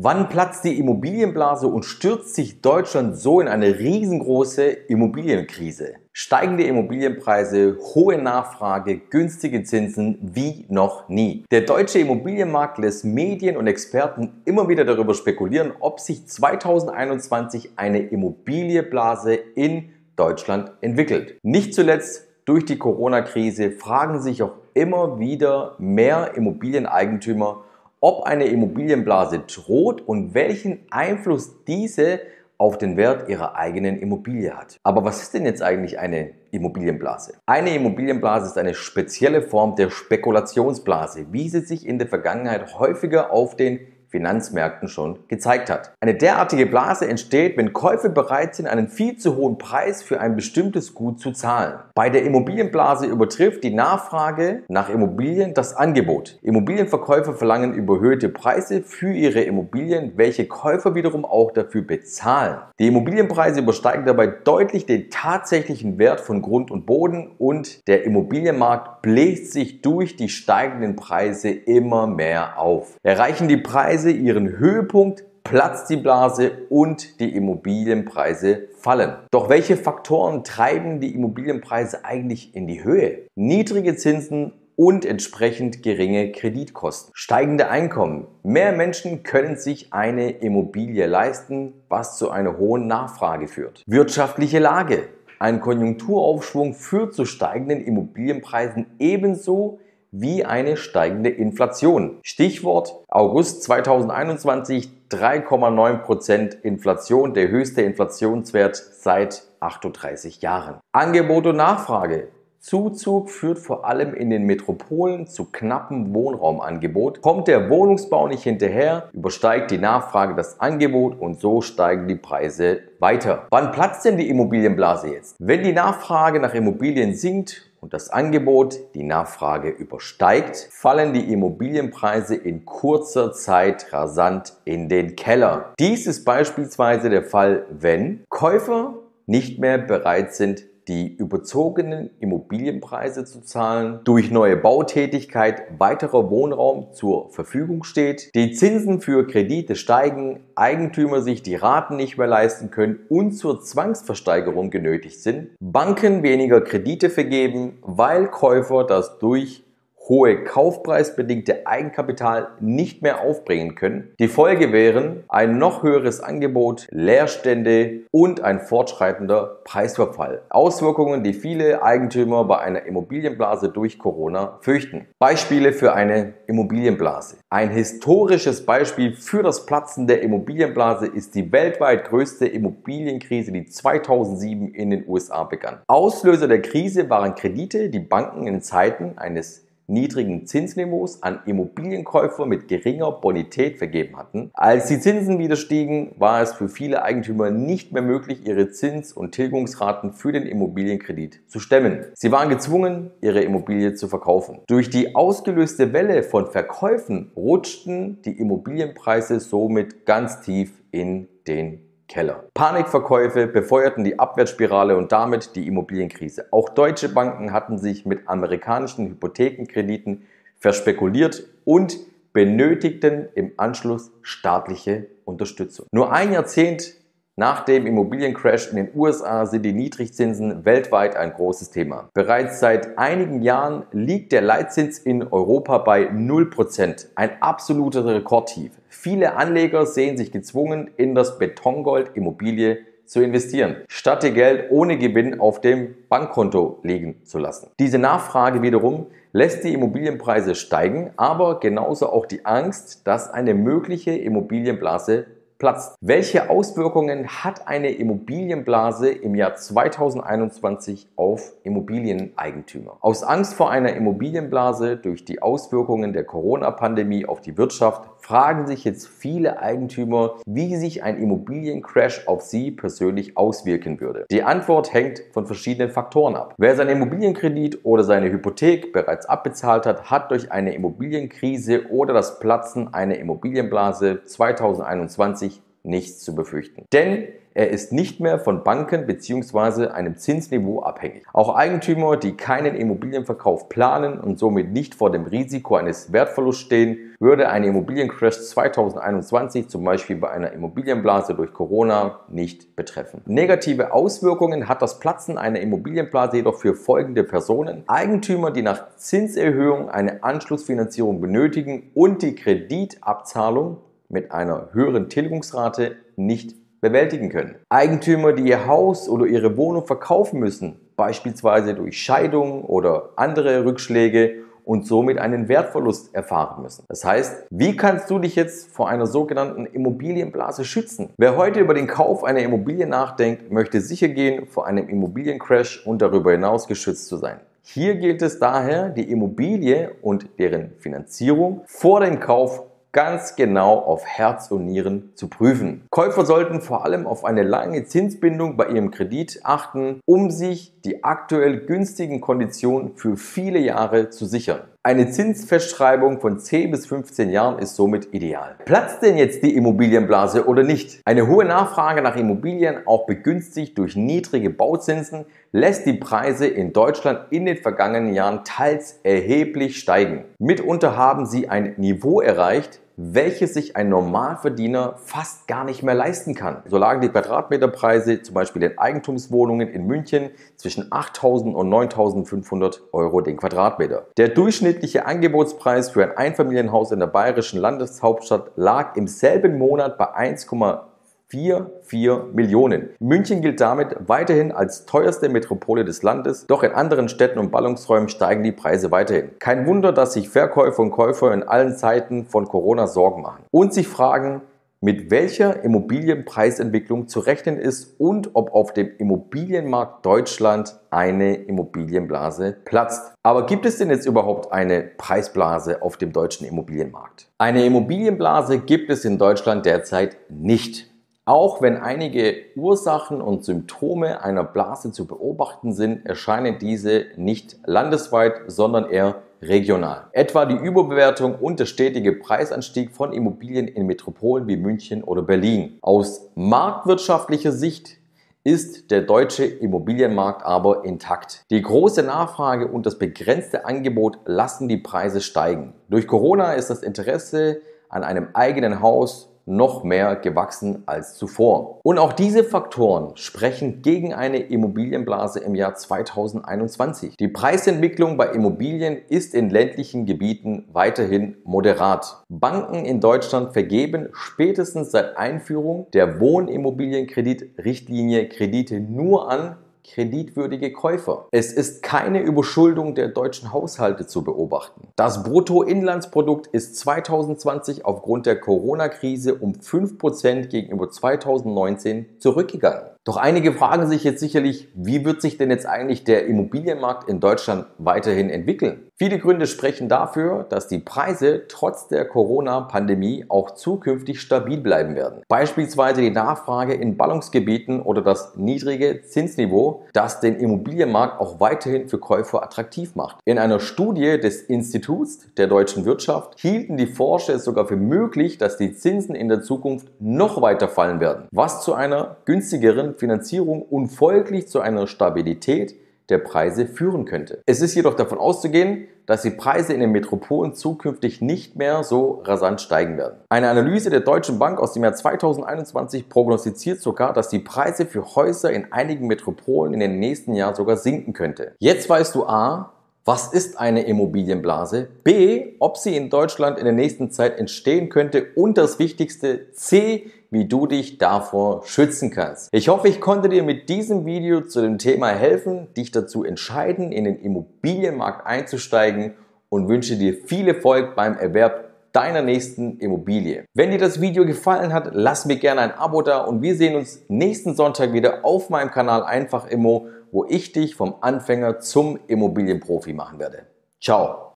Wann platzt die Immobilienblase und stürzt sich Deutschland so in eine riesengroße Immobilienkrise? Steigende Immobilienpreise, hohe Nachfrage, günstige Zinsen wie noch nie. Der deutsche Immobilienmarkt lässt Medien und Experten immer wieder darüber spekulieren, ob sich 2021 eine Immobilienblase in Deutschland entwickelt. Nicht zuletzt durch die Corona-Krise fragen sich auch immer wieder mehr Immobilieneigentümer, ob eine Immobilienblase droht und welchen Einfluss diese auf den Wert ihrer eigenen Immobilie hat. Aber was ist denn jetzt eigentlich eine Immobilienblase? Eine Immobilienblase ist eine spezielle Form der Spekulationsblase, wie sie sich in der Vergangenheit häufiger auf den Finanzmärkten schon gezeigt hat. Eine derartige Blase entsteht, wenn Käufer bereit sind, einen viel zu hohen Preis für ein bestimmtes Gut zu zahlen. Bei der Immobilienblase übertrifft die Nachfrage nach Immobilien das Angebot. Immobilienverkäufer verlangen überhöhte Preise für ihre Immobilien, welche Käufer wiederum auch dafür bezahlen. Die Immobilienpreise übersteigen dabei deutlich den tatsächlichen Wert von Grund und Boden und der Immobilienmarkt bläst sich durch die steigenden Preise immer mehr auf. Erreichen die Preise Preise ihren Höhepunkt, platzt die Blase und die Immobilienpreise fallen. Doch welche Faktoren treiben die Immobilienpreise eigentlich in die Höhe? Niedrige Zinsen und entsprechend geringe Kreditkosten. Steigende Einkommen. Mehr Menschen können sich eine Immobilie leisten, was zu einer hohen Nachfrage führt. Wirtschaftliche Lage. Ein Konjunkturaufschwung führt zu steigenden Immobilienpreisen ebenso wie eine steigende Inflation. Stichwort August 2021 3,9% Inflation, der höchste Inflationswert seit 38 Jahren. Angebot und Nachfrage. Zuzug führt vor allem in den Metropolen zu knappem Wohnraumangebot. Kommt der Wohnungsbau nicht hinterher, übersteigt die Nachfrage das Angebot und so steigen die Preise weiter. Wann platzt denn die Immobilienblase jetzt? Wenn die Nachfrage nach Immobilien sinkt und das Angebot die Nachfrage übersteigt, fallen die Immobilienpreise in kurzer Zeit rasant in den Keller. Dies ist beispielsweise der Fall, wenn Käufer nicht mehr bereit sind, die überzogenen Immobilienpreise zu zahlen, durch neue Bautätigkeit weiterer Wohnraum zur Verfügung steht, die Zinsen für Kredite steigen, Eigentümer sich die Raten nicht mehr leisten können und zur Zwangsversteigerung genötigt sind, Banken weniger Kredite vergeben, weil Käufer das durch hohe kaufpreisbedingte Eigenkapital nicht mehr aufbringen können. Die Folge wären ein noch höheres Angebot, Leerstände und ein fortschreitender Preisverfall. Auswirkungen, die viele Eigentümer bei einer Immobilienblase durch Corona fürchten. Beispiele für eine Immobilienblase. Ein historisches Beispiel für das Platzen der Immobilienblase ist die weltweit größte Immobilienkrise, die 2007 in den USA begann. Auslöser der Krise waren Kredite, die Banken in Zeiten eines niedrigen Zinsniveaus an Immobilienkäufer mit geringer Bonität vergeben hatten. Als die Zinsen wieder stiegen, war es für viele Eigentümer nicht mehr möglich, ihre Zins- und Tilgungsraten für den Immobilienkredit zu stemmen. Sie waren gezwungen, ihre Immobilie zu verkaufen. Durch die ausgelöste Welle von Verkäufen rutschten die Immobilienpreise somit ganz tief in den Keller. Panikverkäufe befeuerten die Abwärtsspirale und damit die Immobilienkrise. Auch deutsche Banken hatten sich mit amerikanischen Hypothekenkrediten verspekuliert und benötigten im Anschluss staatliche Unterstützung. Nur ein Jahrzehnt nach dem Immobiliencrash in den USA sind die Niedrigzinsen weltweit ein großes Thema. Bereits seit einigen Jahren liegt der Leitzins in Europa bei 0%, ein absoluter Rekordtief. Viele Anleger sehen sich gezwungen, in das Betongold Immobilie zu investieren, statt ihr Geld ohne Gewinn auf dem Bankkonto liegen zu lassen. Diese Nachfrage wiederum lässt die Immobilienpreise steigen, aber genauso auch die Angst, dass eine mögliche Immobilienblase platzt. Welche Auswirkungen hat eine Immobilienblase im Jahr 2021 auf Immobilieneigentümer? Aus Angst vor einer Immobilienblase durch die Auswirkungen der Corona-Pandemie auf die Wirtschaft fragen sich jetzt viele Eigentümer, wie sich ein Immobiliencrash auf sie persönlich auswirken würde. Die Antwort hängt von verschiedenen Faktoren ab. Wer seinen Immobilienkredit oder seine Hypothek bereits abbezahlt hat, hat durch eine Immobilienkrise oder das Platzen einer Immobilienblase 2021 nichts zu befürchten. Denn er ist nicht mehr von Banken bzw. einem Zinsniveau abhängig. Auch Eigentümer, die keinen Immobilienverkauf planen und somit nicht vor dem Risiko eines Wertverlusts stehen, würde ein Immobiliencrash 2021 zum Beispiel bei einer Immobilienblase durch Corona nicht betreffen. Negative Auswirkungen hat das Platzen einer Immobilienblase jedoch für folgende Personen. Eigentümer, die nach Zinserhöhung eine Anschlussfinanzierung benötigen und die Kreditabzahlung mit einer höheren Tilgungsrate nicht bewältigen können. Eigentümer, die ihr Haus oder ihre Wohnung verkaufen müssen, beispielsweise durch Scheidung oder andere Rückschläge und somit einen Wertverlust erfahren müssen. Das heißt, wie kannst du dich jetzt vor einer sogenannten Immobilienblase schützen? Wer heute über den Kauf einer Immobilie nachdenkt, möchte sicher gehen, vor einem Immobiliencrash und darüber hinaus geschützt zu sein. Hier gilt es daher, die Immobilie und deren Finanzierung vor dem Kauf ganz genau auf Herz und Nieren zu prüfen. Käufer sollten vor allem auf eine lange Zinsbindung bei ihrem Kredit achten, um sich die aktuell günstigen Konditionen für viele Jahre zu sichern. Eine Zinsfestschreibung von 10 bis 15 Jahren ist somit ideal. Platzt denn jetzt die Immobilienblase oder nicht? Eine hohe Nachfrage nach Immobilien, auch begünstigt durch niedrige Bauzinsen, lässt die Preise in Deutschland in den vergangenen Jahren teils erheblich steigen. Mitunter haben sie ein Niveau erreicht, welches sich ein Normalverdiener fast gar nicht mehr leisten kann. So lagen die Quadratmeterpreise zum Beispiel in Eigentumswohnungen in München zwischen 8.000 und 9.500 Euro den Quadratmeter. Der durchschnittliche Angebotspreis für ein Einfamilienhaus in der bayerischen Landeshauptstadt lag im selben Monat bei 1,4 4, 4 Millionen. München gilt damit weiterhin als teuerste Metropole des Landes, doch in anderen Städten und Ballungsräumen steigen die Preise weiterhin. Kein Wunder, dass sich Verkäufer und Käufer in allen Zeiten von Corona Sorgen machen und sich fragen, mit welcher Immobilienpreisentwicklung zu rechnen ist und ob auf dem Immobilienmarkt Deutschland eine Immobilienblase platzt. Aber gibt es denn jetzt überhaupt eine Preisblase auf dem deutschen Immobilienmarkt? Eine Immobilienblase gibt es in Deutschland derzeit nicht. Auch wenn einige Ursachen und Symptome einer Blase zu beobachten sind, erscheinen diese nicht landesweit, sondern eher regional. Etwa die Überbewertung und der stetige Preisanstieg von Immobilien in Metropolen wie München oder Berlin. Aus marktwirtschaftlicher Sicht ist der deutsche Immobilienmarkt aber intakt. Die große Nachfrage und das begrenzte Angebot lassen die Preise steigen. Durch Corona ist das Interesse an einem eigenen Haus noch mehr gewachsen als zuvor. Und auch diese Faktoren sprechen gegen eine Immobilienblase im Jahr 2021. Die Preisentwicklung bei Immobilien ist in ländlichen Gebieten weiterhin moderat. Banken in Deutschland vergeben spätestens seit Einführung der Wohnimmobilienkreditrichtlinie Kredite nur an kreditwürdige Käufer. Es ist keine Überschuldung der deutschen Haushalte zu beobachten. Das Bruttoinlandsprodukt ist 2020 aufgrund der Corona-Krise um 5% gegenüber 2019 zurückgegangen. Doch einige fragen sich jetzt sicherlich, wie wird sich denn jetzt eigentlich der Immobilienmarkt in Deutschland weiterhin entwickeln? Viele Gründe sprechen dafür, dass die Preise trotz der Corona-Pandemie auch zukünftig stabil bleiben werden. Beispielsweise die Nachfrage in Ballungsgebieten oder das niedrige Zinsniveau, das den Immobilienmarkt auch weiterhin für Käufer attraktiv macht. In einer Studie des Instituts der deutschen Wirtschaft hielten die Forscher es sogar für möglich, dass die Zinsen in der Zukunft noch weiter fallen werden, was zu einer günstigeren Finanzierung und folglich zu einer Stabilität der Preise führen könnte. Es ist jedoch davon auszugehen, dass die Preise in den Metropolen zukünftig nicht mehr so rasant steigen werden. Eine Analyse der Deutschen Bank aus dem Jahr 2021 prognostiziert sogar, dass die Preise für Häuser in einigen Metropolen in den nächsten Jahren sogar sinken könnte. Jetzt weißt du A, was ist eine Immobilienblase? B, ob sie in Deutschland in der nächsten Zeit entstehen könnte und das Wichtigste C, wie du dich davor schützen kannst. Ich hoffe, ich konnte dir mit diesem Video zu dem Thema helfen, dich dazu entscheiden, in den Immobilienmarkt einzusteigen und wünsche dir viel Erfolg beim Erwerb deiner nächsten Immobilie. Wenn dir das Video gefallen hat, lass mir gerne ein Abo da und wir sehen uns nächsten Sonntag wieder auf meinem Kanal Einfach Immo, wo ich dich vom Anfänger zum Immobilienprofi machen werde. Ciao!